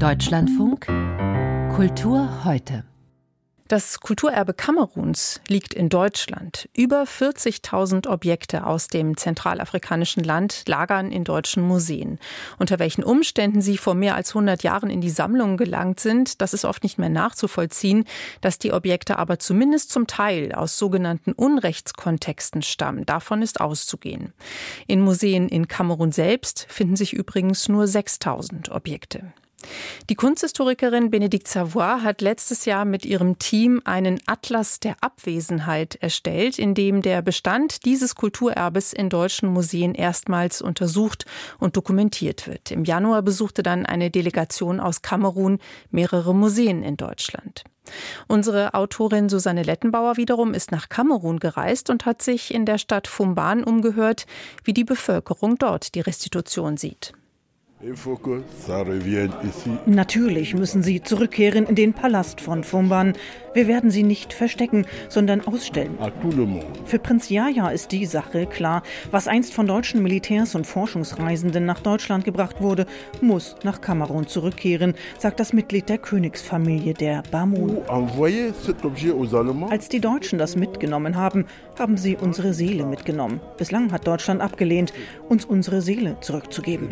Deutschlandfunk Kultur heute. Das Kulturerbe Kameruns liegt in Deutschland. Über 40.000 Objekte aus dem zentralafrikanischen Land lagern in deutschen Museen. Unter welchen Umständen sie vor mehr als 100 Jahren in die Sammlungen gelangt sind, das ist oft nicht mehr nachzuvollziehen. Dass die Objekte aber zumindest zum Teil aus sogenannten Unrechtskontexten stammen, davon ist auszugehen. In Museen in Kamerun selbst finden sich übrigens nur 6.000 Objekte. Die Kunsthistorikerin Benedikt Savoy hat letztes Jahr mit ihrem Team einen Atlas der Abwesenheit erstellt, in dem der Bestand dieses Kulturerbes in deutschen Museen erstmals untersucht und dokumentiert wird. Im Januar besuchte dann eine Delegation aus Kamerun mehrere Museen in Deutschland. Unsere Autorin Susanne Lettenbauer wiederum ist nach Kamerun gereist und hat sich in der Stadt Fumban umgehört, wie die Bevölkerung dort die Restitution sieht. Natürlich müssen sie zurückkehren in den Palast von Fumban. Wir werden sie nicht verstecken, sondern ausstellen. Für Prinz Jaja ist die Sache klar. Was einst von deutschen Militärs und Forschungsreisenden nach Deutschland gebracht wurde, muss nach Kamerun zurückkehren, sagt das Mitglied der Königsfamilie der Bamun. Als die Deutschen das mitgenommen haben, haben sie unsere Seele mitgenommen. Bislang hat Deutschland abgelehnt, uns unsere Seele zurückzugeben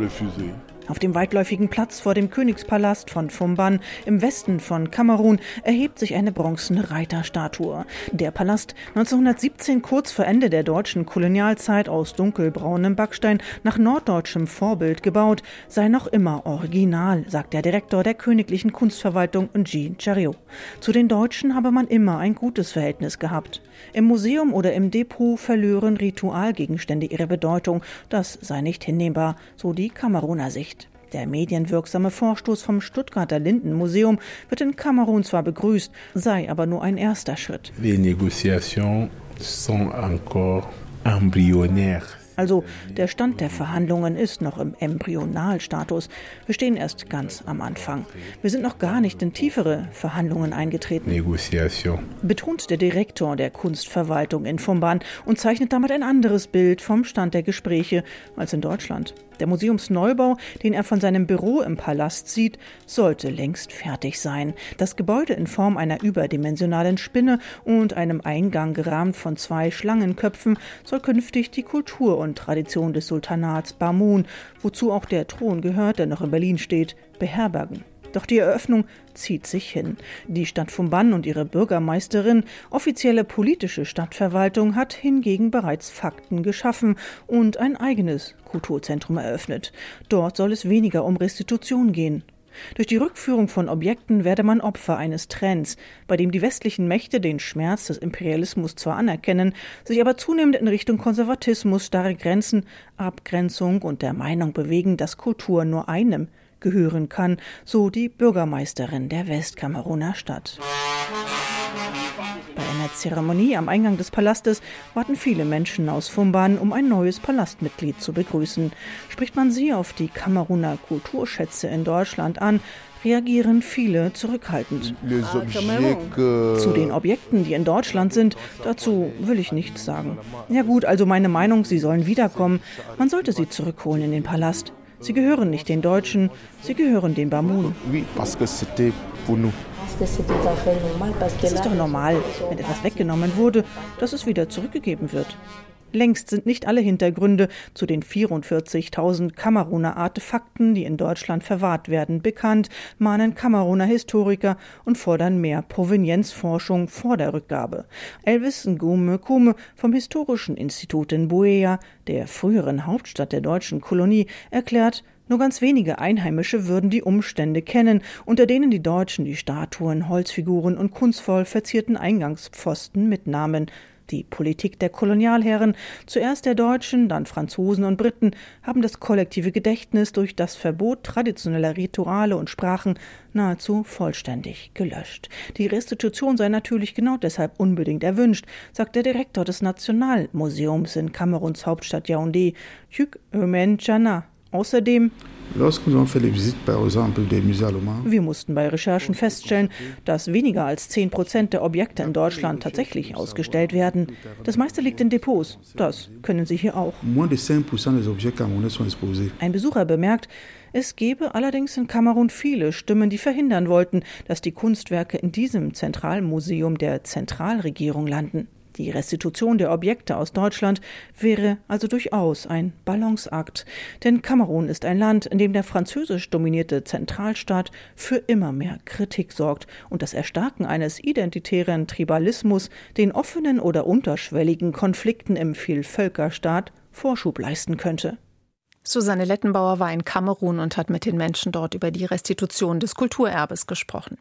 refusé. Auf dem weitläufigen Platz vor dem Königspalast von Fumban im Westen von Kamerun erhebt sich eine bronzene Reiterstatue. Der Palast, 1917 kurz vor Ende der deutschen Kolonialzeit aus dunkelbraunem Backstein nach norddeutschem Vorbild gebaut, sei noch immer original, sagt der Direktor der Königlichen Kunstverwaltung Jean Chariot. Zu den Deutschen habe man immer ein gutes Verhältnis gehabt. Im Museum oder im Depot verlören Ritualgegenstände ihre Bedeutung. Das sei nicht hinnehmbar, so die Kameruner Sicht. Der medienwirksame Vorstoß vom Stuttgarter Lindenmuseum wird in Kamerun zwar begrüßt, sei aber nur ein erster Schritt. Les négociations sont encore embryonnaires. Also der Stand der Verhandlungen ist noch im Embryonalstatus. Wir stehen erst ganz am Anfang. Wir sind noch gar nicht in tiefere Verhandlungen eingetreten. Negotiation. Betont der Direktor der Kunstverwaltung in Fumban und zeichnet damit ein anderes Bild vom Stand der Gespräche als in Deutschland. Der Museumsneubau, den er von seinem Büro im Palast sieht, sollte längst fertig sein. Das Gebäude in Form einer überdimensionalen Spinne und einem Eingang gerahmt von zwei Schlangenköpfen soll künftig die Kultur und Tradition des Sultanats Bamun, wozu auch der Thron gehört, der noch in Berlin steht, beherbergen. Doch die Eröffnung zieht sich hin. Die Stadt Fumban und ihre Bürgermeisterin, offizielle politische Stadtverwaltung, hat hingegen bereits Fakten geschaffen und ein eigenes Kulturzentrum eröffnet. Dort soll es weniger um Restitution gehen. Durch die Rückführung von Objekten werde man Opfer eines Trends, bei dem die westlichen Mächte den Schmerz des Imperialismus zwar anerkennen, sich aber zunehmend in Richtung Konservatismus, starre Grenzen, Abgrenzung und der Meinung bewegen, dass Kultur nur einem, gehören kann, so die Bürgermeisterin der Westkameruner Stadt. Bei einer Zeremonie am Eingang des Palastes warten viele Menschen aus Fumban, um ein neues Palastmitglied zu begrüßen. Spricht man sie auf die Kameruner Kulturschätze in Deutschland an, reagieren viele zurückhaltend. Zu den Objekten, die in Deutschland sind, dazu will ich nichts sagen. Ja gut, also meine Meinung, sie sollen wiederkommen. Man sollte sie zurückholen in den Palast. Sie gehören nicht den Deutschen, sie gehören den Bamun. Es ist doch normal, wenn etwas weggenommen wurde, dass es wieder zurückgegeben wird. Längst sind nicht alle Hintergründe zu den 44.000 Kameruner Artefakten, die in Deutschland verwahrt werden, bekannt, mahnen Kameruner Historiker und fordern mehr Provenienzforschung vor der Rückgabe. Elvis Ngume Kume vom Historischen Institut in Buea, der früheren Hauptstadt der deutschen Kolonie, erklärt, nur ganz wenige Einheimische würden die Umstände kennen, unter denen die Deutschen die Statuen, Holzfiguren und kunstvoll verzierten Eingangspfosten mitnahmen. Die Politik der Kolonialherren, zuerst der Deutschen, dann Franzosen und Briten, haben das kollektive Gedächtnis durch das Verbot traditioneller Rituale und Sprachen nahezu vollständig gelöscht. Die Restitution sei natürlich genau deshalb unbedingt erwünscht, sagt der Direktor des Nationalmuseums in Kameruns Hauptstadt Yaoundé, Hugh Eumen Chana. Außerdem wir mussten bei Recherchen feststellen, dass weniger als 10 Prozent der Objekte in Deutschland tatsächlich ausgestellt werden. Das meiste liegt in Depots. Das können Sie hier auch. Ein Besucher bemerkt, Es gebe allerdings in Kamerun viele Stimmen, die verhindern wollten, dass die Kunstwerke in diesem Zentralmuseum der Zentralregierung landen. Die Restitution der Objekte aus Deutschland wäre also durchaus ein Balanceakt. Denn Kamerun ist ein Land, in dem der französisch dominierte Zentralstaat für immer mehr Kritik sorgt und das Erstarken eines identitären Tribalismus den offenen oder unterschwelligen Konflikten im Vielvölkerstaat Vorschub leisten könnte. Susanne Lettenbauer war in Kamerun und hat mit den Menschen dort über die Restitution des Kulturerbes gesprochen.